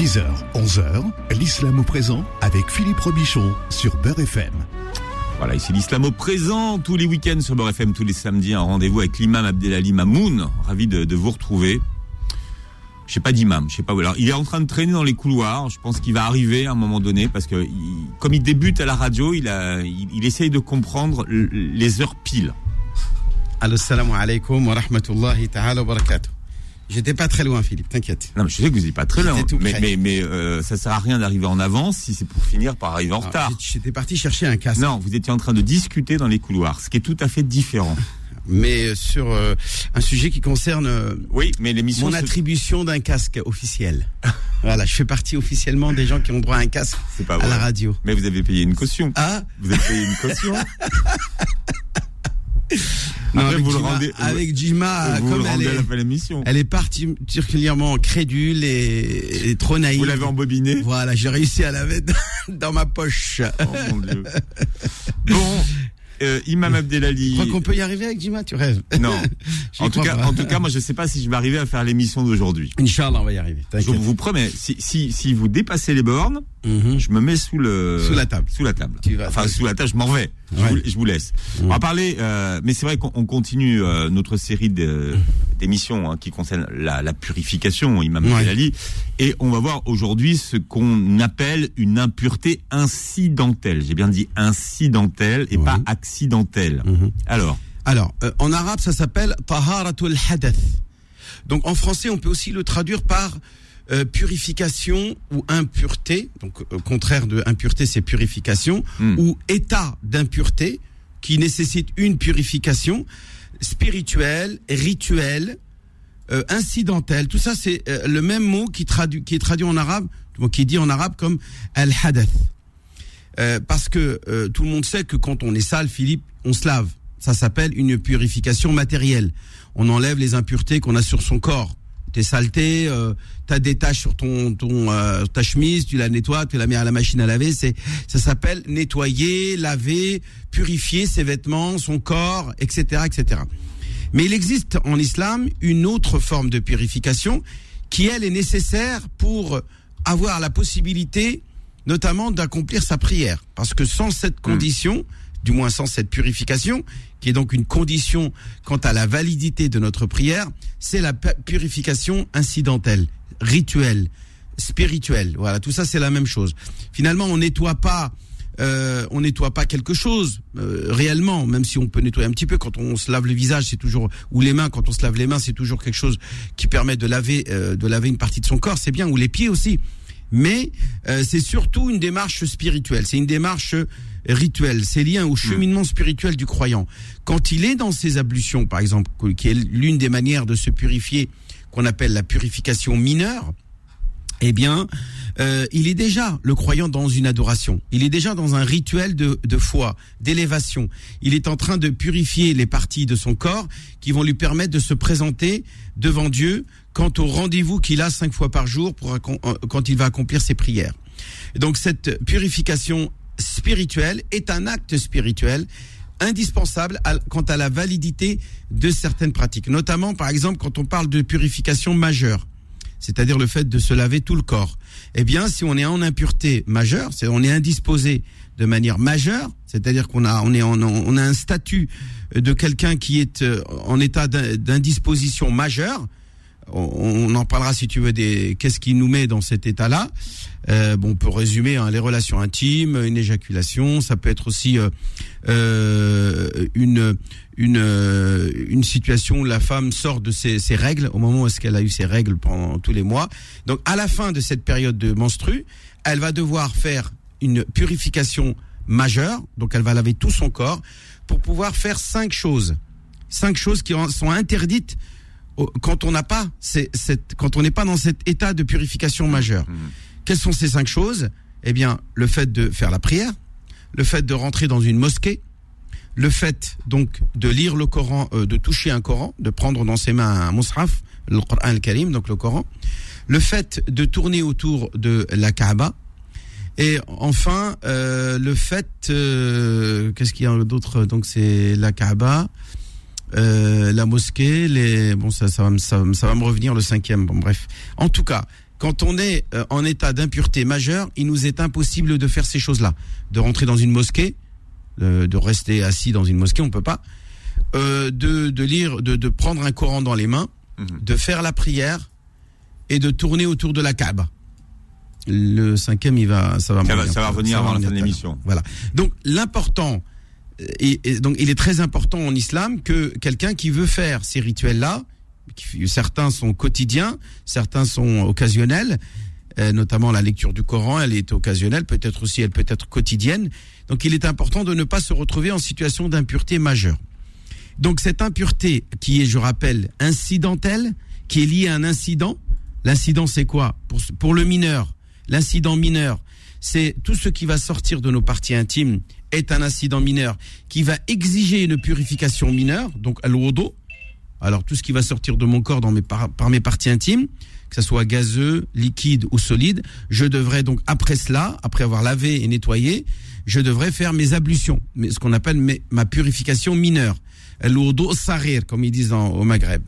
10h, 11h, l'islam au présent avec Philippe Robichon sur Beurre FM. Voilà, ici l'islam au présent, tous les week-ends sur Beurre FM, tous les samedis, un rendez-vous avec l'imam Abdelali Mamoun. Ravi de, de vous retrouver. Je sais pas d'imam, je sais pas où. Alors, il est en train de traîner dans les couloirs. Je pense qu'il va arriver à un moment donné parce que, il- comme il débute à la radio, il a, il, il essaye de comprendre les heures piles. Allô, salam alaikum wa rahmatullahi ta'ala wa barakatuh. J'étais pas très loin, Philippe, t'inquiète. Non, mais je sais que vous n'êtes pas très loin, mais, mais, mais euh, ça sert à rien d'arriver en avance si c'est pour finir par arriver en Alors, retard. J'étais parti chercher un casque. Non, vous étiez en train de discuter dans les couloirs, ce qui est tout à fait différent. Mais euh, sur euh, un sujet qui concerne euh, Oui, mais l'émission. mon se- attribution d'un casque officiel. voilà, je fais partie officiellement des gens qui ont droit à un casque pas à vrai. la radio. Mais vous avez payé une caution. Ah Vous avez payé une caution. non, Après, avec vous le rendez- avec Jima, vous comme le elle rendez à la est, elle est particulièrement crédule et, et trop naïve. Vous l'avez embobiné. Voilà, j'ai réussi à la mettre dans ma poche. Oh mon dieu. Bon, euh, Imam Abdelali. Tu crois qu'on peut y arriver avec Jima Tu rêves Non. En tout, cas, pas. en tout cas, moi, je sais pas si je vais arriver à faire l'émission d'aujourd'hui. Inch'Allah, on va y arriver. Je vous promets, si, si, si vous dépassez les bornes, Mhm. je me mets sous le Sous la table. Sous la table. Tu vas- enfin, sous la table, je m'en vais. Je, vous, je vous laisse. On va parler, euh, mais c'est vrai qu'on on continue euh, notre série de- d'émissions hein, qui concerne la, la purification, Imam Ouais. Abdelali, et on va voir aujourd'hui ce qu'on appelle une impureté incidentelle. J'ai bien dit incidentelle et Ouais. pas accidentelle. Mhm. Alors, Alors, euh, en arabe, ça s'appelle taharatul hadath. Donc, en français, on peut aussi le traduire par euh, purification ou impureté. Donc, au contraire de impureté, c'est purification Hmm. ou état d'impureté qui nécessite une purification spirituelle, rituelle, euh, incidentelle. Tout ça, c'est euh, le même mot qui, traduit, qui est traduit en arabe, qui est dit en arabe comme al-hadath. Euh, parce que euh, tout le monde sait que quand on est sale, Philippe, on se lave. Ça s'appelle une purification matérielle. On enlève les impuretés qu'on a sur son corps. T'es saleté, euh, t'as des taches sur ton, ton euh, ta chemise, tu la nettoies, tu la mets à la machine à laver. C'est ça s'appelle nettoyer, laver, purifier ses vêtements, son corps, etc., etc. Mais il existe en islam une autre forme de purification qui, elle, est nécessaire pour avoir la possibilité, notamment, d'accomplir sa prière. Parce que sans cette condition, du moins sans cette purification, qui est donc une condition quant à la validité de notre prière, c'est la pu- purification incidentelle, rituelle, spirituelle. Voilà, tout ça c'est la même chose. Finalement, on nettoie pas euh, on nettoie pas quelque chose euh, réellement, même si on peut nettoyer un petit peu quand on se lave le visage, c'est toujours ou les mains quand on se lave les mains, c'est toujours quelque chose qui permet de laver euh, de laver une partie de son corps, c'est bien ou les pieds aussi. Mais euh, c'est surtout une démarche spirituelle, c'est une démarche euh, rituelle, c'est lié au cheminement spirituel du croyant. Quand il est dans ses ablutions, par exemple, qui est l'une des manières de se purifier, qu'on appelle la purification mineure, eh bien, euh, il est déjà le croyant dans une adoration. Il est déjà dans un rituel de, de foi, d'élévation. Il est en train de purifier les parties de son corps qui vont lui permettre de se présenter devant Dieu quant au rendez-vous qu'il a cinq fois par jour pour, euh, quand il va accomplir ses prières. Donc cette purification spirituelle est un acte spirituel indispensable à- quant à la validité de certaines pratiques, notamment par exemple quand on parle de purification majeure c'est-à-dire le fait de se laver tout le corps. Eh bien, si on est en impureté majeure, c'est on est indisposé de manière majeure, c'est-à-dire qu'on a on est en, on a un statut de quelqu'un qui est euh, en état d'in- d'indisposition majeure. On, en parlera si tu veux des qu'est-ce qui nous met dans cet état-là. Euh, bon, on peut résumer hein, les relations intimes, une éjaculation, ça peut être aussi euh, euh, une une euh, une situation où la femme sort de ses, ses règles au moment où est-ce qu'elle a eu ses règles pendant tous les mois. Donc à la fin de cette période de menstru, elle va devoir faire une purification majeure, donc elle va laver tout son corps pour pouvoir faire cinq choses. Cinq choses qui sont interdites quand on n'a pas cette, quand on n'est pas dans cet état de purification majeure. Quelles sont ces cinq choses? Eh bien, le fait de faire la prière, le fait de rentrer dans une mosquée, le fait donc de lire le Coran, euh, de toucher un Coran, de prendre dans ses mains un mushaf, le Coran al-Karim, donc le Coran, le fait de tourner autour de la Kaaba, et enfin euh, le fait, euh, qu'est-ce qu'il y a d'autre? Donc c'est la Kaaba, euh, la mosquée, les bon ça ça va me ça, ça va me revenir le cinquième. Bon bref, en tout cas quand on est euh, en état d'impureté majeure, il nous est impossible de faire ces choses-là, de rentrer dans une mosquée, euh, de rester assis dans une mosquée, on peut pas, euh, de, de lire, de, de prendre un Coran dans les mains, Mhm. de faire la prière et de tourner autour de la Kaaba. Le cinquième, il va, ça va, Ça va- revenir ça va revenir avant la fin de l'émission. Voilà. Donc l'important, donc il est très important en islam que quelqu'un qui veut faire ces rituels-là, certains sont quotidiens, certains sont occasionnels, euh, notamment la lecture du Coran, elle est occasionnelle, peut-être aussi elle peut être quotidienne. Donc il est important de ne pas se retrouver en situation d'impureté majeure. Donc cette impureté qui est, je rappelle, incidentelle, qui est liée à un incident, l'incident c'est quoi? Pour le mineur, l'incident mineur, c'est tout ce qui va sortir de nos parties intimes est un incident mineur qui va exiger une purification mineure, donc al-wudu. Alors tout ce qui va sortir de mon corps par, mes parties intimes, que ce soit gazeux, liquide ou solide, je devrais donc après cela, après avoir lavé et nettoyé, je devrais faire mes ablutions, ce qu'on appelle ma purification mineure, al-wudu sarir comme ils disent au Maghreb.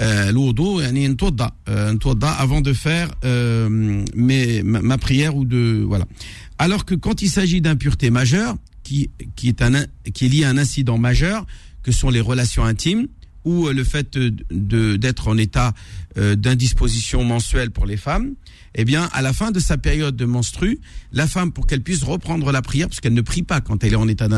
Euh, L'ourdo, euh, avant de faire euh, ma, prière ou de voilà alors que quand il s'agit d'impureté majeure qui qui est un qui est lié à un incident majeur que sont les relations intimes ou euh, le fait d'être en état euh, d'indisposition mensuelle pour les femmes eh bien à la fin de sa période de menstru la femme pour qu'elle puisse reprendre la prière parce qu'elle ne prie pas quand elle est en état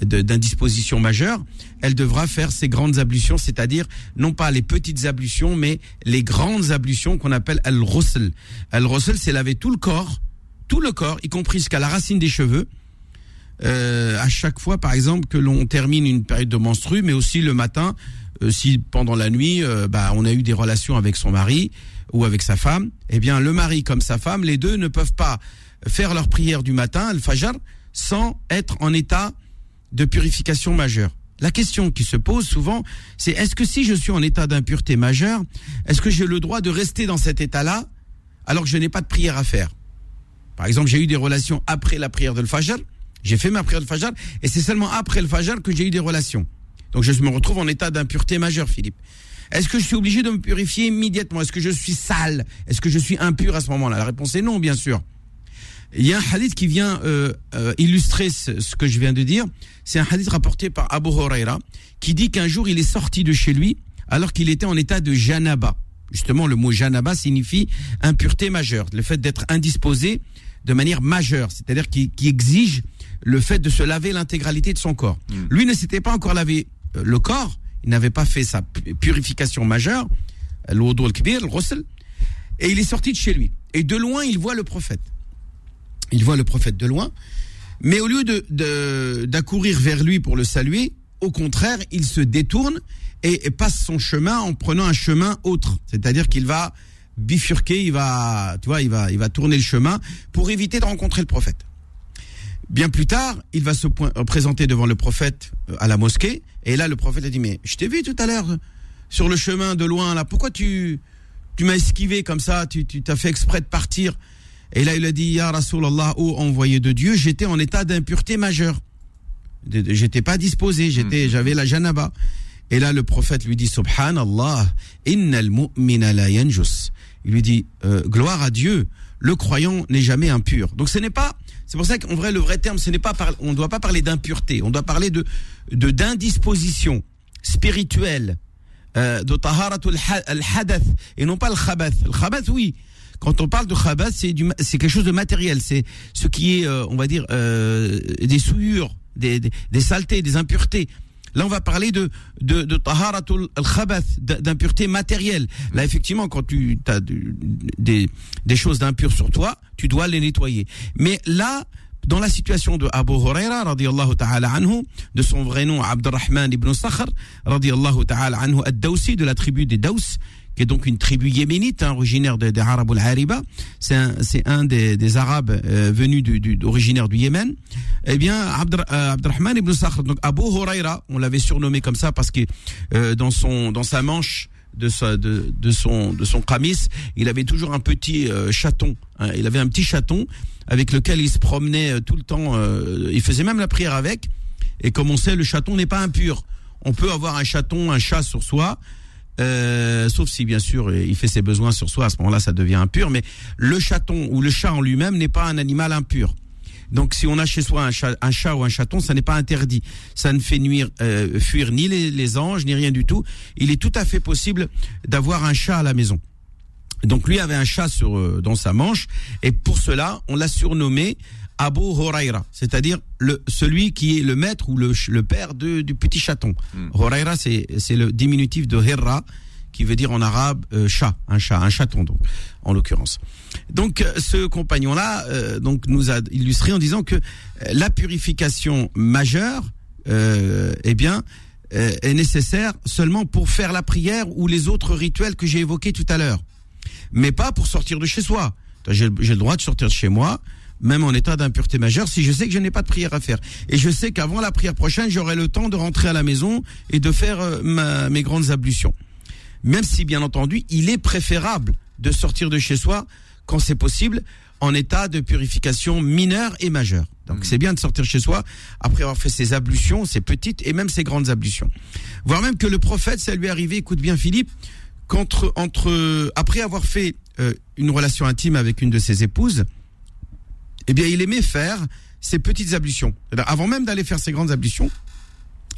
d'indisposition majeure elle devra faire ses grandes ablutions, c'est-à-dire non pas les petites ablutions, mais les grandes ablutions qu'on appelle al-ghusl. Al-ghusl, c'est laver tout le corps, tout le corps, y compris jusqu'à la racine des cheveux, euh, à chaque fois, par exemple, que l'on termine une période de menstru, mais aussi le matin, euh, si pendant la nuit, euh, bah, on a eu des relations avec son mari ou avec sa femme, eh bien, le mari comme sa femme, les deux ne peuvent pas faire leur prière du matin, le fajr, sans être en état de purification majeure. La question qui se pose souvent, c'est est-ce que si je suis en état d'impureté majeure, est-ce que j'ai le droit de rester dans cet état-là alors que je n'ai pas de prière à faire? Par exemple, j'ai eu des relations après la prière de le Fajr, j'ai fait ma prière de Fajr, et c'est seulement après le Fajr que j'ai eu des relations. Donc je me retrouve en état d'impureté majeure, Philippe. Est-ce que je suis obligé de me purifier immédiatement? Est-ce que je suis sale? Est-ce que je suis impur à ce moment-là? La réponse est non, bien sûr. Il y a un hadith qui vient euh, euh, illustrer ce, ce que je viens de dire. C'est un hadith rapporté par Abu Huraira qui dit qu'un jour il est sorti de chez lui alors qu'il était en état de janaba. Justement, le mot janaba signifie impureté majeure, le fait d'être indisposé de manière majeure, c'est-à-dire qui, qui exige le fait de se laver l'intégralité de son corps. Lui ne s'était pas encore lavé euh, le corps, il n'avait pas fait sa pu- purification majeure, l'odo al-kbir, le et il est sorti de chez lui. Et de loin, il voit le prophète il voit le prophète de loin, mais au lieu de de- d'accourir vers lui pour le saluer, au contraire, il se détourne et, et passe son chemin en prenant un chemin autre. C'est-à-dire qu'il va bifurquer, il va, tu vois, il va, il va tourner le chemin pour éviter de rencontrer le prophète. Bien plus tard, il va se présenter devant le prophète euh, à la mosquée, et là, le prophète a dit, mais je t'ai vu tout à l'heure sur le chemin de loin, là, pourquoi tu, tu m'as esquivé comme ça, tu, tu t'as fait exprès de partir? Et là, il a dit, Ya Rasulallah, ô envoyé de Dieu, j'étais en état d'impureté majeure. J'étais pas disposé, j'étais, j'avais la janaba. Et là, le prophète lui dit, Subhanallah, innal mu'mina la yanjus. Il lui dit, euh, gloire à Dieu, le croyant n'est jamais impur. Donc ce n'est pas, c'est pour ça qu'en vrai, le vrai terme, ce n'est pas, on ne doit pas parler d'impureté, on doit parler de, d'indisposition spirituelle, euh, de taharatul ha- al-hadath, et non pas le khabath. Le khabath, oui. Quand on parle de khabath, c'est du, c'est quelque chose de matériel. C'est ce qui est, euh, on va dire, euh, des souillures, des, des, des saletés, des impuretés. Là, on va parler de de, de taharatul al-khabath, d'impureté matérielle. Là, effectivement, quand tu as des des choses d'impures sur toi, tu dois les nettoyer. Mais là, dans la situation de Abu Huraira, radiallahu ta'ala anhu, de son vrai nom Abdurrahman ibn Sakhr, radiallahu ta'ala anhu, ad-Dawsi, de la tribu des Daws, qui est donc une tribu yéménite, hein, originaire des, des Arabes al-Hariba. C'est un, un des, des Arabes euh, venus du, du, du Yémen. Eh bien, Abdur, euh, Abdurrahman ibn Sakhr, donc Abu Huraira, on l'avait surnommé comme ça parce que euh, dans son dans sa manche de sa de, de son de son il avait toujours un petit euh, chaton. hein. il avait un petit chaton avec lequel il se promenait euh, tout le temps. euh, il faisait même la prière avec. Et comme on sait, le chaton n'est pas impur. On peut avoir un chaton, un chat sur soi sauf si bien sûr il fait ses besoins sur soi, à ce moment-là ça devient impur, mais le chaton ou le chat en lui-même n'est pas un animal impur. Donc si on a chez soi un chat, un chat ou un chaton, ça n'est pas interdit. Ça ne fait nuire, euh, fuir ni les, les anges, ni rien du tout. Il est tout à fait possible d'avoir un chat à la maison. Donc lui avait un chat sur euh, dans sa manche et pour cela on l'a surnommé Abu Huraira, c'est-à-dire le celui qui est le maître ou le, le père de, du petit chaton. Hmm. Huraira c'est c'est le diminutif de Hirra qui veut dire en arabe euh, chat, un chat, un chaton donc en l'occurrence. Donc euh, ce compagnon là donc nous a illustré en disant que euh, la purification majeure euh, eh bien euh, est nécessaire seulement pour faire la prière ou les autres rituels que j'ai évoqués tout à l'heure mais pas pour sortir de chez soi. J'ai le droit de sortir de chez moi, même en état d'impureté majeure, si je sais que je n'ai pas de prière à faire. Et je sais qu'avant la prière prochaine, j'aurai le temps de rentrer à la maison et de faire euh, mes grandes ablutions. Même si, bien entendu, il est préférable de sortir de chez soi, quand c'est possible, en état de purification mineure et majeure. Donc c'est bien de sortir chez soi après avoir fait ses ablutions, ses petites et même ses grandes ablutions. Voire même que le prophète, ça lui est arrivé, écoute bien Philippe, qu'entre entre après avoir fait euh, une relation intime avec une de ses épouses, eh bien il aimait faire ses petites ablutions. Avant même d'aller faire ses grandes ablutions,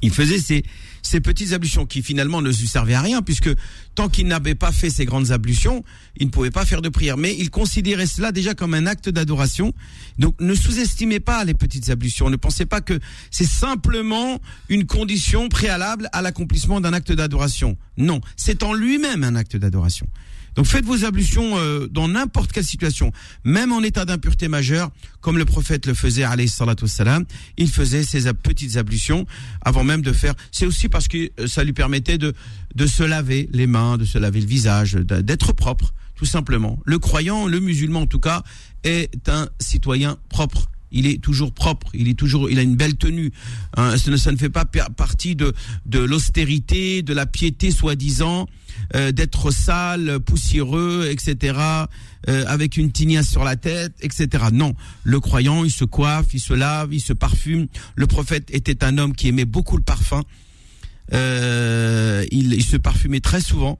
il faisait ces, petites ablutions qui finalement ne lui servaient à rien puisque tant qu'il n'avait pas fait ces grandes ablutions, il ne pouvait pas faire de prière. Mais il considérait cela déjà comme un acte d'adoration. Donc ne sous-estimez pas les petites ablutions. Ne pensez pas que c'est simplement une condition préalable à l'accomplissement d'un acte d'adoration. Non, c'est en lui-même un acte d'adoration. Donc faites vos ablutions euh, dans n'importe quelle situation, même en état d'impureté majeure, comme le prophète le faisait, alayhi wassalam. Il faisait ab- petites ablutions avant même de faire. C'est aussi parce que euh, ça lui permettait de, de se laver les mains, de se laver le visage, d'être propre, tout simplement. Le croyant, le musulman en tout cas, est un citoyen propre. Il est toujours propre, il est toujours, il a une belle tenue. Hein, ça, ne, fait pas partie de de l'austérité, de la piété soi-disant, euh, d'être sale, poussiéreux, etc. euh, avec une tignasse sur la tête, etc. Non, le croyant, il se coiffe, il se lave, il se parfume. Le prophète était un homme qui aimait beaucoup le parfum. Euh, il, se parfumait très souvent,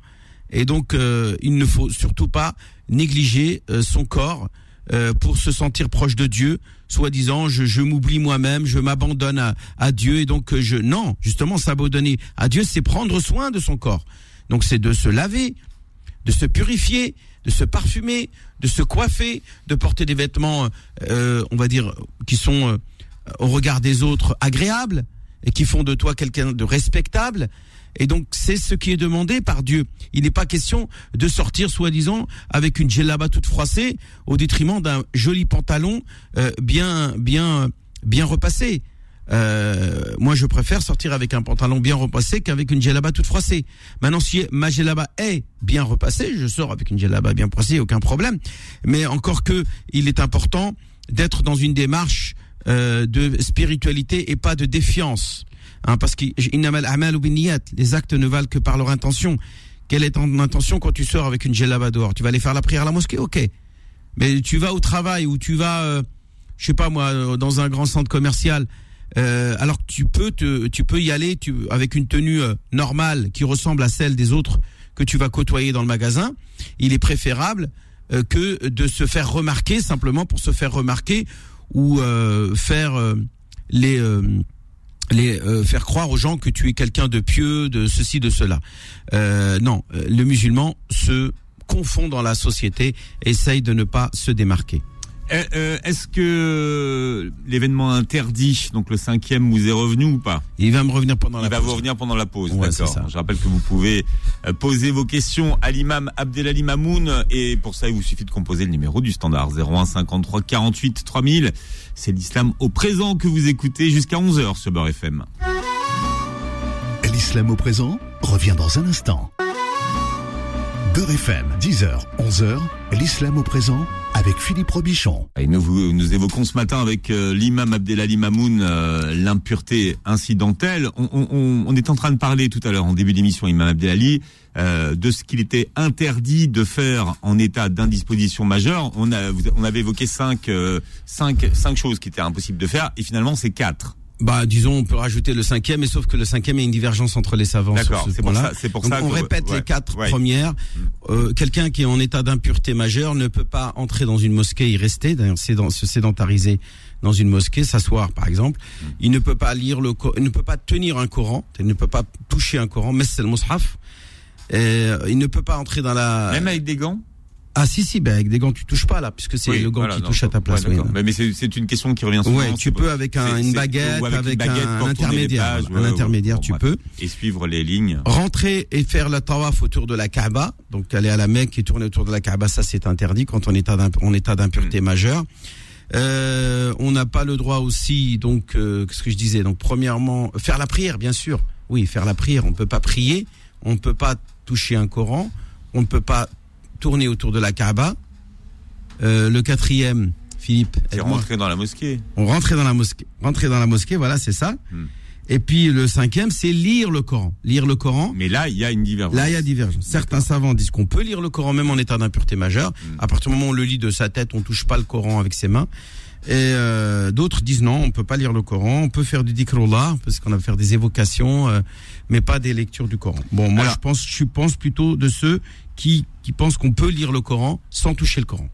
et donc il ne faut surtout pas négliger son corps euh, pour se sentir proche de Dieu, soi-disant je, je m'oublie moi-même, je m'abandonne à, à Dieu et donc euh, je non justement s'abandonner à Dieu c'est prendre soin de son corps. Donc c'est de se laver, de se purifier, de se parfumer, de se coiffer, de porter des vêtements, euh, on va dire, qui sont euh, au regard des autres agréables et qui font de toi quelqu'un de respectable. Et donc c'est ce qui est demandé par Dieu. Il n'est pas question de sortir soi-disant avec une djellaba toute froissée au détriment d'un joli pantalon euh, bien bien bien repassé. Euh, moi, je préfère sortir avec un pantalon bien repassé qu'avec une djellaba toute froissée. Maintenant, si ma djellaba est bien repassée, je sors avec une djellaba bien froissée, aucun problème. Mais encore que, il est important d'être dans une démarche euh, de spiritualité et pas de défiance. Hein, parce que les actes ne valent que par leur intention. Quelle est ton intention quand tu sors avec une djellaba dehors? Tu vas aller faire la prière à la mosquée? Ok. Mais tu vas au travail ou tu vas, euh, je sais pas moi, euh, dans un grand centre commercial, euh, alors tu peux te, tu peux y aller tu, avec une tenue euh, normale qui ressemble à celle des autres que tu vas côtoyer dans le magasin. Il est préférable euh, que de se faire remarquer simplement pour se faire remarquer ou faire les les euh, faire croire aux gens que tu es quelqu'un de pieux, de ceci, de cela. Euh, non, le musulman se confond dans la société, essaye de ne pas se démarquer. Euh, euh, Est-ce que l'événement interdit, donc le cinquième, vous est revenu ou pas? Il va me revenir pendant Il la va pause. vous revenir pendant la pause. Ouais, D'accord. Je rappelle que vous pouvez euh, poser vos questions à l'imam Abdelali Mamoun et pour ça, il vous suffit de composer le numéro du standard 01 53 48 3000. C'est l'islam au présent que vous écoutez jusqu'à 11h sur Beurre FM. L'islam au présent revient dans un instant. Beurre FM, 10h, 11h, l'islam au présent avec Philippe Robichon. Et nous, vous- nous évoquons ce matin avec euh, l'imam Abdelali Mamoun euh, l'impureté incidentelle. On, on- on- est en train de parler tout à l'heure en début d'émission, imam Abdelali, euh, de ce qu'il était interdit de faire en état d'indisposition majeure. On, a, on avait évoqué cinq, euh, cinq, cinq choses qui étaient impossibles de faire et finalement c'est quatre. Bah, disons, on peut rajouter le cinquième, mais sauf que le cinquième, il y a une divergence entre les savants. D'accord, c'est pour ça- c'est pour Donc, ça on que- répète ouais, les quatre ouais. premières. Euh, Quelqu'un qui est en état d'impureté majeure ne peut pas entrer dans une mosquée, y rester, d'ailleurs, sédent- se sédentariser dans une mosquée, s'asseoir, par exemple. Il ne peut pas lire le, il ne peut pas tenir un Coran, il ne peut pas toucher un Coran, mais c'est le mushaf. Euh, il ne peut pas entrer dans la. Même avec des gants? Ah si si, ben avec des gants tu touches pas là, puisque c'est Oui, le gant voilà, qui non, touche à ta ouais, place. oui. Mais, mais c'est une question qui revient souvent. Ouais, tu peux avec un- une baguette, avec, une baguette un, intermédiaire, un intermédiaire, tu peux Et suivre les lignes. rentrer et faire le tawaf autour de la Kaaba, donc aller à la Mecque et tourner autour de la Kaaba, ça c'est interdit quand on est en état d'impureté majeure. Euh, on n'a pas le droit aussi, donc, euh, qu'est-ce que je disais? Donc, premièrement, faire la prière, bien sûr. Oui, faire la prière. On ne peut pas prier, on ne peut pas toucher un Coran, on ne peut pas tourner autour de la Kaaba. Euh, le quatrième, Philippe, C'est rentrer dans la mosquée. on rentrait dans la mosquée. Rentrer dans la mosquée, voilà, c'est ça. Hmm. Et puis le cinquième, c'est lire le Coran. Lire le Coran. Mais là, il y a une divergence. Là, il y a divergence. Certains savants disent qu'on peut lire le Coran même en état d'impureté majeure. Hmm. À partir du moment où on le lit de sa tête, on touche pas le Coran avec ses mains. Et euh, d'autres disent non, on peut pas lire le Coran. On peut faire du dhikrullah, parce qu'on a faire des évocations, euh, mais pas des lectures du Coran. Bon, moi, Alors- je pense, je pense plutôt de ceux qui qui pensent qu'on peut lire le Coran sans toucher le Coran.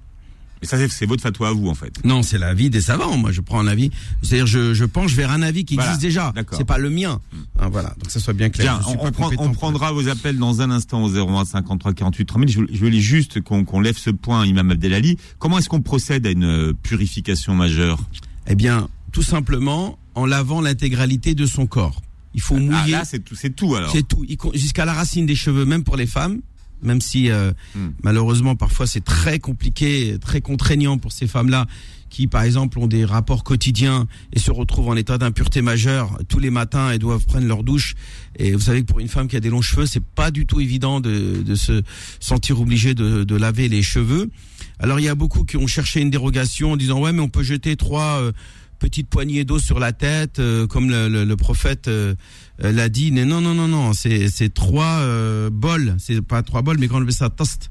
Mais ça, c'est- votre fatwa à vous, en fait. Non, c'est l'avis des savants. Moi, je prends un avis. C'est-à-dire, je, je penche vers un avis qui Voilà, existe déjà. C'est pas le mien. Hein, voilà. Donc, ça soit bien clair. Bien, on, prend- on prendra vos appels dans un instant au 01 53 48 30 000. Je, je voulais juste qu'on qu'on lève ce point, Imam Abdelali. Comment est-ce qu'on procède à une euh, purification majeure? Eh bien, tout simplement en lavant l'intégralité de son corps. Il faut Ah, mouiller. Là, c'est tout, c'est tout alors. c'est tout. Jusqu'à la racine des cheveux, même pour les femmes. Même si euh, Hmm. malheureusement parfois c'est très compliqué, très contraignant pour ces femmes-là qui par exemple ont des rapports quotidiens et se retrouvent en état d'impureté majeure tous les matins et doivent prendre leur douche. Et vous savez que pour une femme qui a des longs cheveux, c'est pas du tout évident de, de se sentir obligé de, de laver les cheveux. Alors il y a beaucoup qui ont cherché une dérogation en disant ouais mais on peut jeter trois euh, petites poignées d'eau sur la tête euh, comme le, le- le prophète euh, l'a dit. Non non non non c'est c'est trois euh, bols, c'est pas trois bols mais quand on appelle ça toast,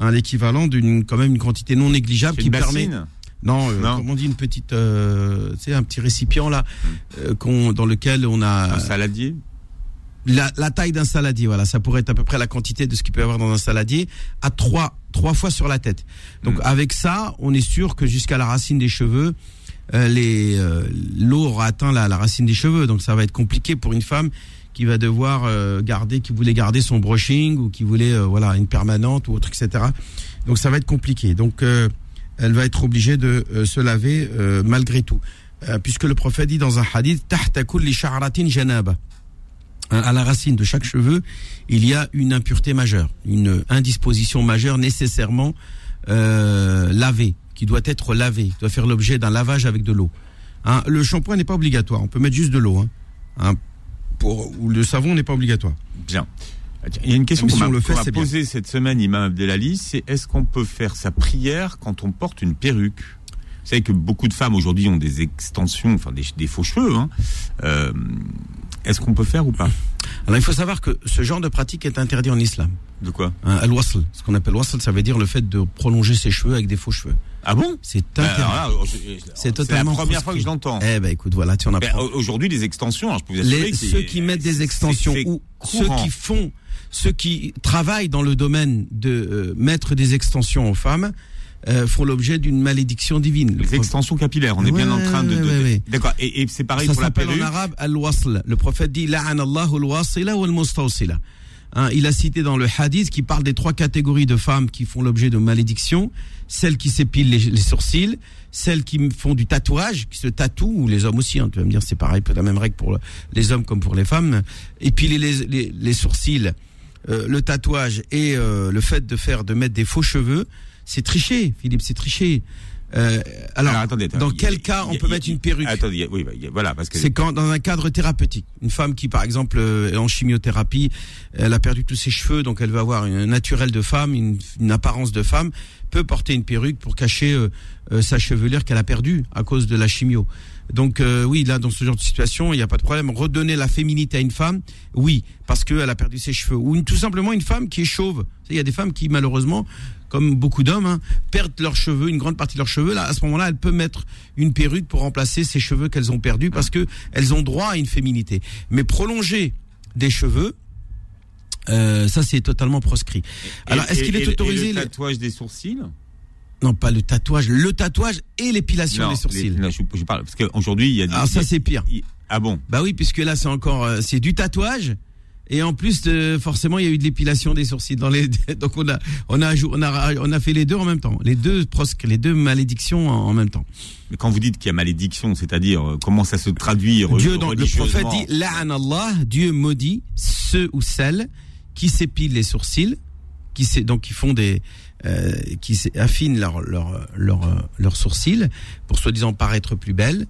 hein, l'équivalent d'une quand même une quantité non négligeable C'est qui permet non, euh, Non. comment on dit une petite euh, tu sais un petit récipient là euh, qu'on dans lequel on a Un saladier la, la taille d'un saladier, voilà, ça pourrait être à peu près la quantité de ce qu'il peut y avoir dans un saladier, à trois, trois fois sur la tête. Donc Mm. avec ça, on est sûr que jusqu'à la racine des cheveux, euh, les euh, l'eau aura atteint la, la racine des cheveux. Donc ça va être compliqué pour une femme qui va devoir euh, garder, qui voulait garder son brushing ou qui voulait euh, voilà une permanente ou autre, etc. Donc ça va être compliqué. Donc euh, elle va être obligée de euh, se laver euh, malgré tout, Euh, puisque le prophète dit dans un hadith, tahta kulli sha'ratin janaba à la racine de chaque cheveu, il y a une impureté majeure, une indisposition majeure nécessairement euh, lavée, qui doit être lavée, qui doit faire l'objet d'un lavage avec de l'eau. Hein, le shampoing n'est pas obligatoire, on peut mettre juste de l'eau. Hein, Hein, pour, ou le savon n'est pas obligatoire. Bien. Il y a une question qu'on si m'a bien. posée cette semaine, Imam Abdelali, c'est est-ce qu'on peut faire sa prière quand on porte une perruque? Vous savez que beaucoup de femmes aujourd'hui ont des extensions, enfin des, des faux cheveux. Euh, est-ce qu'on peut faire ou pas? Alors il faut savoir que ce genre de pratique est interdit en islam. De quoi? Hein, Al-wasl, ce qu'on appelle wasl, ça veut dire le fait de prolonger ses cheveux avec des faux cheveux. Ah bon? C'est Bah, interdit. je- C'est totalement la première fois que je l'entends. eh ben écoute, voilà, tu en Ben, apprends. au- Aujourd'hui, les extensions, alors je peux vous assurer les, que c'est- ceux qui mettent des extensions ou courant. ceux qui font, ceux qui travaillent dans le domaine de euh, mettre des extensions aux femmes euh, font l'objet d'une malédiction divine. Le Les extensions capillaires, on est bien en train de. de- ouais, ouais. D'accord. Et, et c'est pareil ça pour la s'appelle en perruque. arabe al-wasl. Le prophète dit la'an Allahu al-wasila wal mustawsila. Hein, il a cité dans le hadith qui parle des trois catégories de femmes qui font l'objet de malédiction celles qui s'épilent les, les sourcils, celles qui font du tatouage, qui se tatouent, ou les hommes aussi. Hein, tu vas me dire c'est pareil, peu la même règle pour le- les hommes comme pour les femmes. Épiler les, les, les sourcils, euh, le tatouage et euh, le fait de faire de mettre des faux cheveux, c'est tricher, Philippe, c'est tricher. Euh, alors, Alors, attendez, attendez. dans a- quel cas on a- peut a- mettre une perruque Attendez, oui, bah, voilà, parce que c'est quand dans un cadre thérapeutique. Une femme qui, par exemple, euh, est en chimiothérapie, elle a perdu tous ses cheveux, donc elle veut avoir un naturel de femme, une, une apparence de femme, peut porter une perruque pour cacher euh, euh, sa chevelure qu'elle a perdue à cause de la chimio. Donc euh, oui, là dans ce genre de situation, il n'y a pas de problème. Redonner la féminité à une femme, oui, parce qu'elle a perdu ses cheveux. Ou une- tout simplement une femme qui est chauve. Il y a des femmes qui malheureusement, comme beaucoup d'hommes, hein, perdent leurs cheveux, une grande partie de leurs cheveux. Là, à ce moment-là, elle peut mettre une perruque pour remplacer ces cheveux qu'elles ont perdus parce que elles ont droit à une féminité. Mais prolonger des cheveux, euh, ça c'est totalement proscrit. Alors, est-ce qu'il est autorisé et le- tatouage des sourcils? Non, pas le tatouage, le tatouage et l'épilation Non, des sourcils. les- non, je, je parle parce qu'aujourd'hui il y a. des- Ah, ça c'est pire. Ah bon? Bah oui, puisque là c'est encore euh, c'est du tatouage et en plus euh, forcément il y a eu de l'épilation des sourcils dans les donc on a on a on a on a fait les deux en même temps, les deux proscrit, les deux malédictions en, en même temps. Mais quand vous dites qu'il y a malédiction, c'est-à-dire euh, comment ça se traduit Dieu donc le prophète dit la'an Allah, Dieu maudit ceux ou celles qui s'épilent les sourcils, qui donc qui font des euh, qui affinent leur leur leur leurs sourcils pour soi-disant paraître plus belles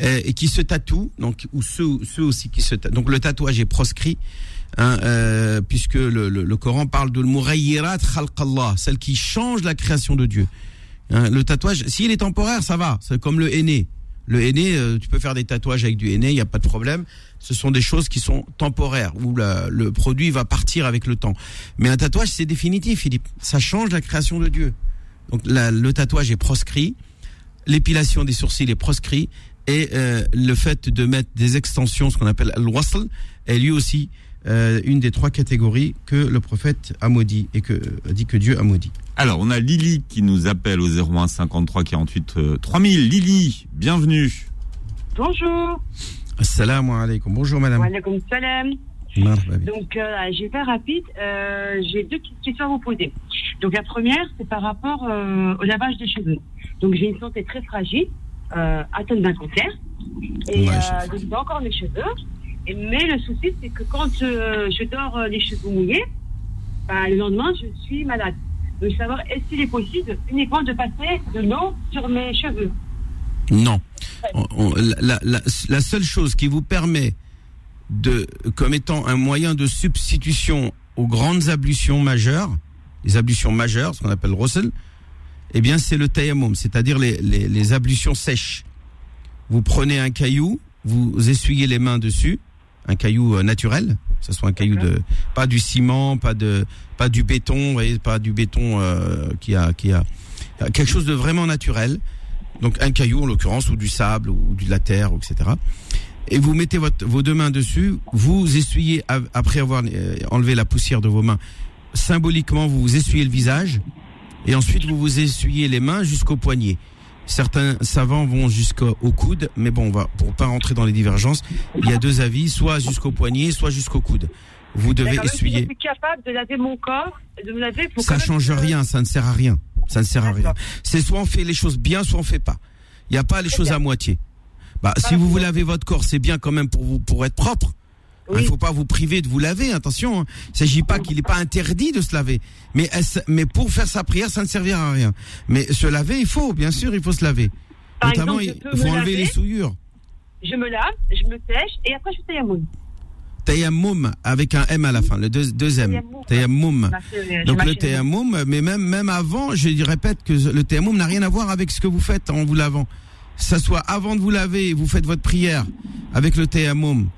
euh, et qui se tatouent donc ou ceux ceux aussi qui se donc le tatouage est proscrit hein, euh, puisque le, le, le Coran parle de l'murayyirat khalqallah, celle qui change la création de Dieu. Hein, le tatouage, s'il est temporaire, ça va. C'est comme le henné. Le henné, euh, tu peux faire des tatouages avec du henné, il n'y a pas de problème. Ce sont des choses qui sont temporaires, où le produit va partir avec le temps. Mais un tatouage, c'est définitif, Philippe. Ça change la création de Dieu. Donc le tatouage est proscrit, l'épilation des sourcils est proscrit, et euh, le fait de mettre des extensions, ce qu'on appelle al-wasl, est lui aussi euh, une des trois catégories que le prophète a maudit et que a dit que Dieu a maudit. Alors, on a Lily qui nous appelle au 01 53 48 euh, 3000. Lily, bienvenue. Bonjour. Assalamu alaikum. Bonjour madame. Wa alaikum salam. Donc, euh, je vais faire rapide. Euh, J'ai deux petites questions à vous poser. Donc, la première, c'est par rapport euh, au lavage des cheveux. Donc, j'ai une santé très fragile, euh, atteinte d'un cancer. Et Ouais, euh, je- donc, j'ai encore mes cheveux. Mais le souci, c'est que quand je dors euh, les cheveux mouillés, bah, le lendemain, je suis malade. Donc, savoir est-ce qu'il est possible uniquement de passer de l'eau sur mes cheveux? Non. On- on- la, la- la seule chose qui vous permet de, comme étant un moyen de substitution aux grandes ablutions majeures, les ablutions majeures, ce qu'on appelle Russell, eh bien, c'est le tayammum, c'est-à-dire les, les, les ablutions sèches. Vous prenez un caillou, vous essuyez les mains dessus, un caillou euh, naturel, que ce soit un caillou de, pas du ciment, pas de, pas du béton, et pas du béton euh, qui a, qui a quelque chose de vraiment naturel. Donc un caillou en l'occurrence ou du sable ou de la terre, etc. Et vous mettez votre, vos deux mains dessus, vous essuyez après avoir euh, enlevé la poussière de vos mains. Symboliquement, vous vous essuyez le visage et ensuite vous vous essuyez les mains jusqu'au poignet. Certains savants vont jusqu'au au coude, mais bon, on va pour pas rentrer dans les divergences. Il y a deux avis, soit jusqu'au poignet, soit jusqu'au coude. Vous devez si essuyer. Je suis capable de laver mon corps, de me laver pour Ça même change rien, ça ne sert à rien. Ça ne sert à rien. C'est soit on fait les choses bien, soit on fait pas. Il n'y a pas les choses bien. à moitié. Bah, si vous vous lavez votre corps, c'est bien quand même pour vous, pour être propre. Il Oui. ne faut pas vous priver de vous laver, attention. hein. Il s'agit pas qu'il n'est pas interdit de se laver. Mais, mais pour faire sa prière, ça ne servira à rien. Mais se laver, il faut, bien sûr, il faut se laver. Par Notamment, exemple, il faut enlever laver. les souillures. Je me lave, je me sèche et après je fais tayammum. Tayammum avec un M à la fin, le deux, deux M. Tayammum. Donc le tayammum, mais même même avant, je répète que le tayammum n'a rien à voir avec ce que vous faites en vous lavant. Ça soit avant de vous laver, vous faites votre prière avec le tayammum,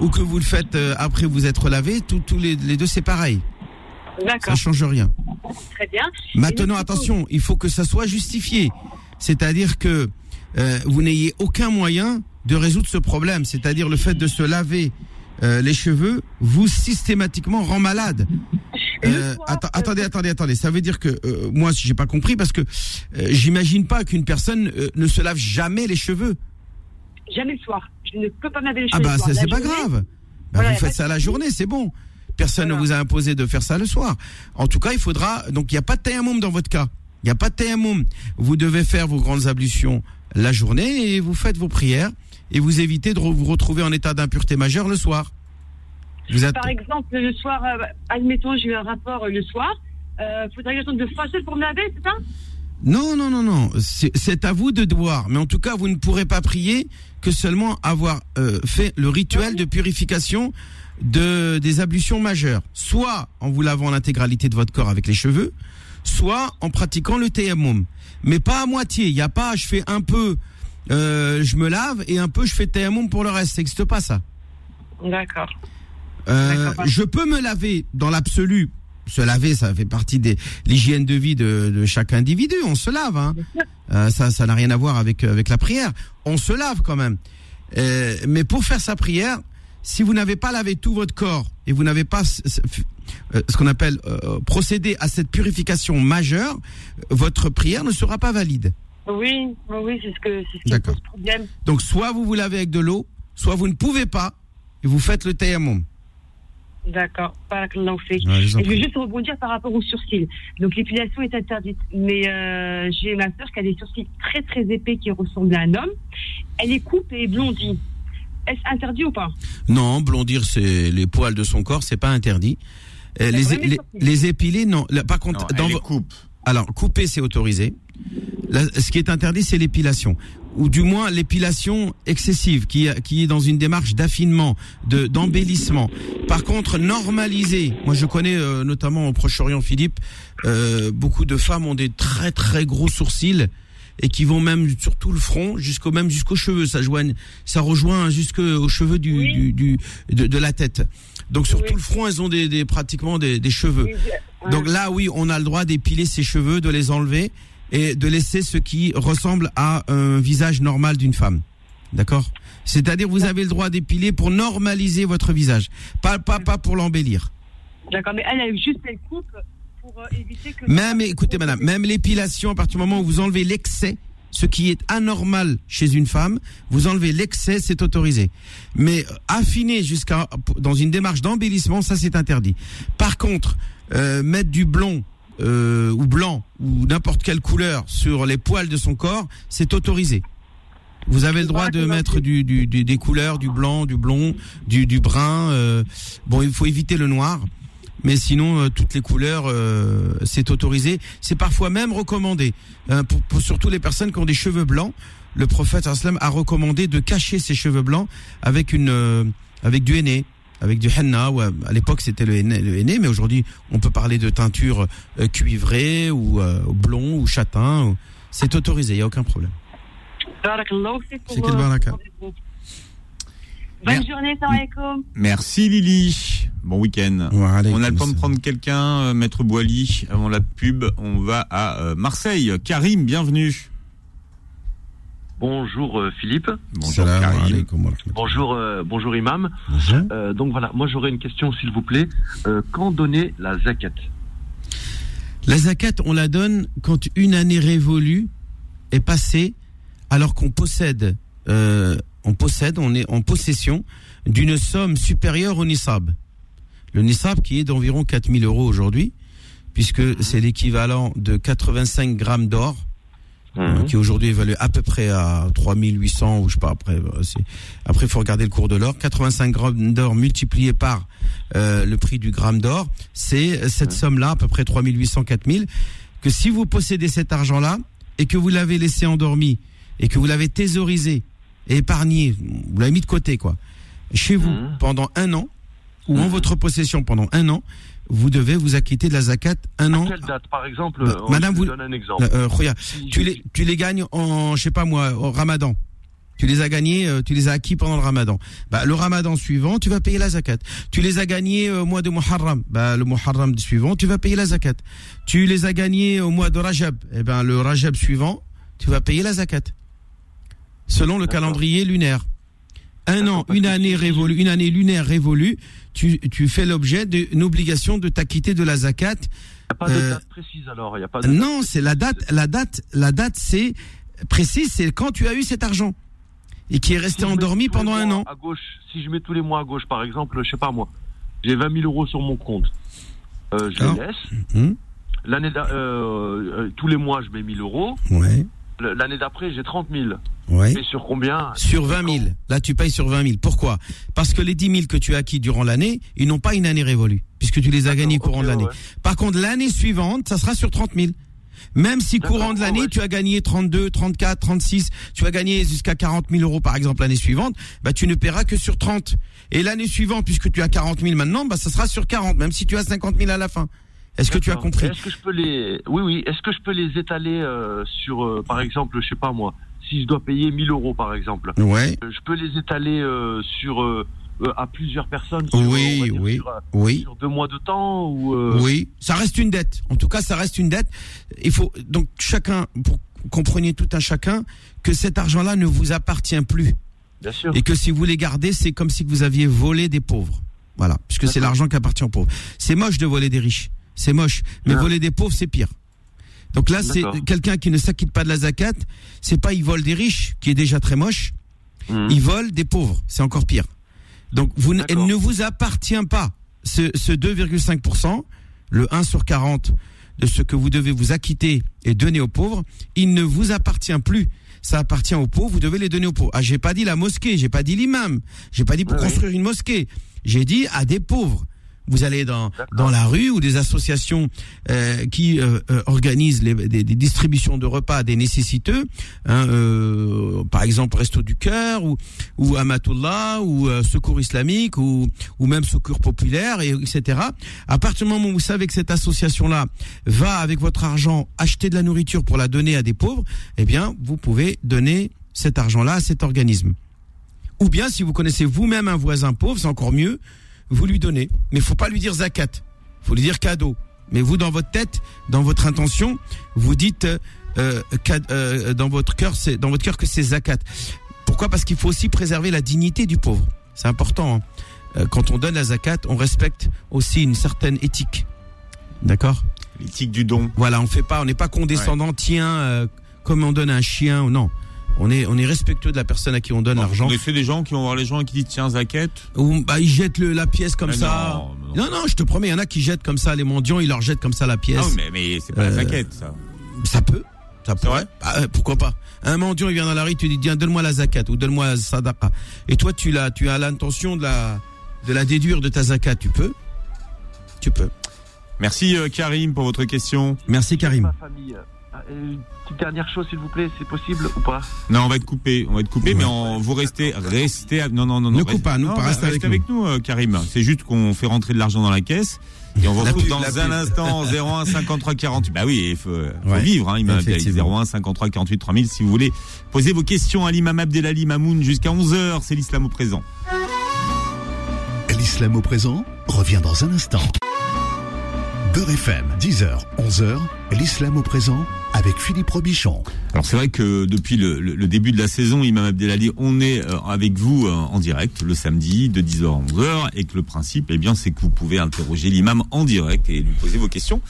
ou que vous le faites euh, après vous être lavé, tous les, les deux c'est pareil. Ça D'accord, change rien. très bien. Maintenant attention, il faut que ça soit justifié. C'est-à-dire que euh, vous n'ayez aucun moyen de résoudre ce problème. C'est-à-dire le fait de se laver euh, les cheveux vous systématiquement rend malade. Euh, soir, attendez, attendez, attendez. Ça veut dire que moi, si j'ai pas compris, parce que j'imagine pas qu'une personne ne se lave jamais les cheveux. Jamais le soir. Je ne peux pas me laver les Ah bah c'est pas journée, grave. Bah, Voilà, vous faites ça la journée, c'est bon. Personne Voilà. ne vous a imposé de faire ça le soir. En tout cas, il faudra. Donc, il n'y a pas de tayammum dans votre cas. Il n'y a pas de tayammum. Vous devez faire vos grandes ablutions la journée et vous faites vos prières et vous évitez de vous retrouver en état d'impureté majeure le soir. Vous êtes. Par exemple, le soir, euh, admettons, j'ai eu un rapport euh, le soir. Euh, faudrait que j'attende de facile pour me laver, c'est ça? Non, non, non, non. C'est à vous de devoir. Mais en tout cas, vous ne pourrez pas prier que seulement avoir euh, fait le rituel de purification de des ablutions majeures. Soit en vous lavant l'intégralité de votre corps avec les cheveux, soit en pratiquant le tayammum. Mais pas à moitié. Il n'y a pas, je fais un peu euh, je me lave et un peu je fais tayammum pour le reste. Ça n'existe pas ça. D'accord. Euh, D'accord. je peux me laver dans l'absolu. Se laver, ça fait partie de l'hygiène de vie de, de chaque individu. On se lave. Hein. Euh, ça, ça n'a rien à voir avec avec la prière. On se lave quand même. Euh, mais pour faire sa prière, si vous n'avez pas lavé tout votre corps et vous n'avez pas ce, euh, ce qu'on appelle euh, procéder à cette purification majeure, votre prière ne sera pas valide. Oui, oui, c'est ce que c'est ce qui pose problème. Donc soit vous vous lavez avec de l'eau, soit vous ne pouvez pas et vous faites le tayammum. D'accord. Fik. Ouais, je vais juste rebondir par rapport aux sourcils. Donc l'épilation est interdite, mais euh, j'ai ma soeur qui a des sourcils très très épais qui ressemblent à un homme. Elle les coupe et blondie. Est-ce interdit ou pas? Non, blondir c'est les poils de son corps, c'est pas interdit. Euh, les, les, les épiler, non. Là, par contre, Non, dans elle les vo- coupe. alors couper c'est autorisé. Là, ce qui est interdit, c'est l'épilation, ou du moins l'épilation excessive, qui, qui est dans une démarche d'affinement, de d'embellissement. Par contre, normaliser. Moi, je connais euh, notamment au Proche-Orient, Philippe, euh, beaucoup de femmes ont des très très gros sourcils et qui vont même sur tout le front, jusqu'au même jusqu'aux cheveux. Ça joigne, ça rejoint jusqu'aux cheveux du, Oui. du, du de, de la tête. Donc sur Oui. tout le front, elles ont des, des pratiquement des, des cheveux. Oui, Donc là, oui, on a le droit d'épiler ses cheveux, de les enlever et de laisser ce qui ressemble à un visage normal d'une femme. D'accord? C'est-à-dire, vous avez le droit d'épiler pour normaliser votre visage, pas pas pas pour l'embellir. D'accord, mais elle, elle juste elle coupe pour euh, éviter que. Même, écoutez, madame, même l'épilation, à partir du moment où vous enlevez l'excès, ce qui est anormal chez une femme, vous enlevez l'excès, c'est autorisé. Mais euh, affiner jusqu'à dans une démarche d'embellissement, ça c'est interdit. Par contre, euh, mettre du blond euh, ou blanc ou n'importe quelle couleur sur les poils de son corps, c'est autorisé. Vous avez le droit de mettre du, du- du- des couleurs, du blanc, du blond, du, du brun. euh, bon, il faut éviter le noir. Mais sinon, euh, toutes les couleurs, euh, c'est autorisé. C'est parfois même recommandé. Euh, pour, pour surtout les personnes qui ont des cheveux blancs, le prophète sallam a recommandé de cacher ses cheveux blancs avec une, euh, avec du henné, avec du henna. Ou, euh, à l'époque, c'était le henné, le henné, mais aujourd'hui, on peut parler de teinture euh, cuivrée ou euh, blond ou châtain. ou- C'est autorisé, il y a aucun problème. C'est quel baraka? Bonne journée, salam. Merci Lily. Bon week-end. On a le temps de prendre quelqu'un, euh, Maître Boily, avant la pub. On va à euh, Marseille. Karim, bienvenue. Bonjour euh, Philippe. Bonjour Salam Karim. Bonjour, euh, bonjour Imam. Bonjour. Euh, donc voilà, moi j'aurais une question s'il vous plaît. Euh, quand donner la zakat La zakat, on la donne quand une année révolue est passée, alors qu'on possède, euh, on possède, on est en possession d'une somme supérieure au nisab. Le nisab qui est d'environ 4000 euros aujourd'hui, puisque c'est l'équivalent de 85 grammes d'or, euh, qui aujourd'hui est évalué à peu près à 3800 ou je sais pas après euh, c'est après il faut regarder le cours de l'or 85 grammes d'or multiplié par euh, le prix du gramme d'or c'est cette somme là à peu près 3800 4000 que si vous possédez cet argent là et que vous l'avez laissé endormi et que vous l'avez thésaurisé et épargné vous l'avez mis de côté quoi chez vous Mhm. pendant un an ou en Mhm. votre possession pendant un an vous devez vous acquitter de la zakat un À an quelle date Par exemple, Bah, madame, je vous- donne un exemple. Euh, euh, Khoya, Si tu je- les, tu les gagnes en, je sais pas moi, au ramadan. Tu les as gagnés, euh, tu les as acquis pendant le ramadan. Bah, le ramadan suivant, tu vas payer la zakat. Tu les as gagnés euh, au mois de Muharram. Bah, le Muharram suivant, tu vas payer la zakat. Tu les as gagnés au mois de Rajab. Eh ben, le Rajab suivant, tu vas payer la zakat. Selon le calendrier lunaire. Un an, une année révolue, une année lunaire révolue, tu, tu fais l'objet d'une obligation de t'acquitter de la zakat Il n'y a pas de euh, date précise alors. Il y a pas de non, c'est la date. La date, la date, c'est précise. C'est quand tu as eu cet argent et qui est resté Si endormi pendant un an. À gauche, si je mets tous les mois à gauche, par exemple, je sais pas moi, j'ai 20 000 euros sur mon compte. Euh, je Ah. les laisse. Hum, L'année euh, euh, tous les mois, je mets 1000 euros. ouais, L'année d'après, j'ai 30 000. ouais. Et sur combien Sur 20 000. Là, tu payes sur 20 000. Pourquoi? Parce que les 10 000 que tu as acquis durant l'année, ils n'ont pas une année révolue, puisque tu les as gagnés courant Ok, de l'année. ouais. Par contre, l'année suivante, ça sera sur 30 000. Même si courant de l'année, ouais. tu as gagné 32, 34, 36, tu as gagné jusqu'à 40 000 euros par exemple l'année suivante, bah tu ne paieras que sur 30. Et l'année suivante, puisque tu as 40 000 maintenant, bah ça sera sur 40, même si tu as 50 000 à la fin. Est-ce que tu as compris Est-ce que je peux les Oui, oui. Est-ce que je peux les étaler euh, sur, euh, par exemple, je sais pas moi, si je dois payer 1000 euros par exemple, Ouais. euh, je peux les étaler euh, sur à plusieurs personnes. Sur, Oui, dire, oui, Sur, oui. sur deux mois de temps ou. Oui, ça reste une dette. En tout cas, ça reste une dette. Il faut donc chacun, pour compreniez tout un chacun, que cet argent-là ne vous appartient plus Bien sûr. et que si vous les gardez, c'est comme si vous aviez volé des pauvres. Voilà, puisque c'est l'argent qui appartient aux pauvres. C'est moche de voler des riches, c'est moche, mais Ah. voler des pauvres, c'est pire. Donc là, c'est quelqu'un qui ne s'acquitte pas de la zakat. C'est pas il vole des riches, qui est déjà très moche. Mhm. Il vole des pauvres, c'est encore pire. Donc vous, elle ne vous appartient pas. Ce, ce 2,5%, le 1 sur 40 de ce que vous devez vous acquitter et donner aux pauvres, il ne vous appartient plus. Ça appartient aux pauvres, vous devez les donner aux pauvres. Ah, j'ai pas dit la mosquée, j'ai pas dit l'imam, j'ai pas dit pour construire une mosquée. J'ai dit à des pauvres. Vous allez dans dans la rue ou des associations euh, qui euh, euh, organisent les, des, des distributions de repas à des nécessiteux, hein, euh, par exemple Resto du Cœur ou ou Amatullah ou euh, Secours Islamique ou ou même Secours Populaire et etc. À partir du moment où vous savez que cette association là va avec votre argent acheter de la nourriture pour la donner à des pauvres, eh bien vous pouvez donner cet argent là à cet organisme. Ou bien si vous connaissez vous-même un voisin pauvre, c'est encore mieux, vous lui donnez. Mais faut pas lui dire zakat, faut lui dire cadeau. Mais vous dans votre tête, dans votre intention, vous dites euh, euh, euh, dans votre cœur, c'est dans votre cœur que c'est zakat. Pourquoi? Parce qu'il faut aussi préserver la dignité du pauvre. C'est important. hein. Euh, Quand on donne la zakat, on respecte aussi une certaine éthique. D'accord? L'éthique du don. Voilà, on fait pas, on n'est pas condescendant. Tiens, euh, comme on donne à un chien ou non. On est, on est respectueux de la personne à qui on donne l'argent. On fait des gens qui vont voir les gens et qui disent tiens Zaquette. Ou bah ils jettent le, la pièce comme Mais ça. non, Non, non, je te promets, il y en a qui jettent comme ça les mendiants, ils leur jettent comme ça la pièce. Oui, mais, mais c'est pas la Euh, Zaquette ça. Ça peut, ça C'est pourrait. vrai Ah, pourquoi pas Un mendiant, il vient dans la rue, tu lui dis, tiens, donne-moi la zakat ou donne-moi la sadaqa. Et toi, tu l'as, tu as l'intention de la, de la déduire de ta zakat, tu peux Tu peux. Merci euh, Karim pour votre question. Merci Karim. Ma famille. Ah, euh, Une petite dernière chose, s'il vous plaît, c'est possible ou pas Non, on va être coupé, on va être coupé, Ouais. mais on, vous restez, restez, à- non, non, non, Ne non, coupe pas, nous, non, pas, bah, reste avec restez avec nous, euh, Karim. C'est juste qu'on fait rentrer de l'argent dans la caisse. Et on vous retrouve dans un pub. instant 01 53 48. Bah oui, il faut, faut Ouais, vivre, hein, il m'a appelé effectivement. 01 53 48 3000 si vous voulez poser vos questions à l'imam Abdelali Mamoun jusqu'à 11h, c'est l'islam au présent. L'islam au présent revient dans un instant. Beurre FM, 10h, 11h, l'islam au présent avec Philippe Robichon. Alors c'est vrai que depuis le, début de la saison, Imam Abdelali, on est euh, avec vous euh, en direct le samedi de 10h à 11h et que le principe, eh bien, c'est que vous pouvez interroger l'imam en direct et lui poser vos questions.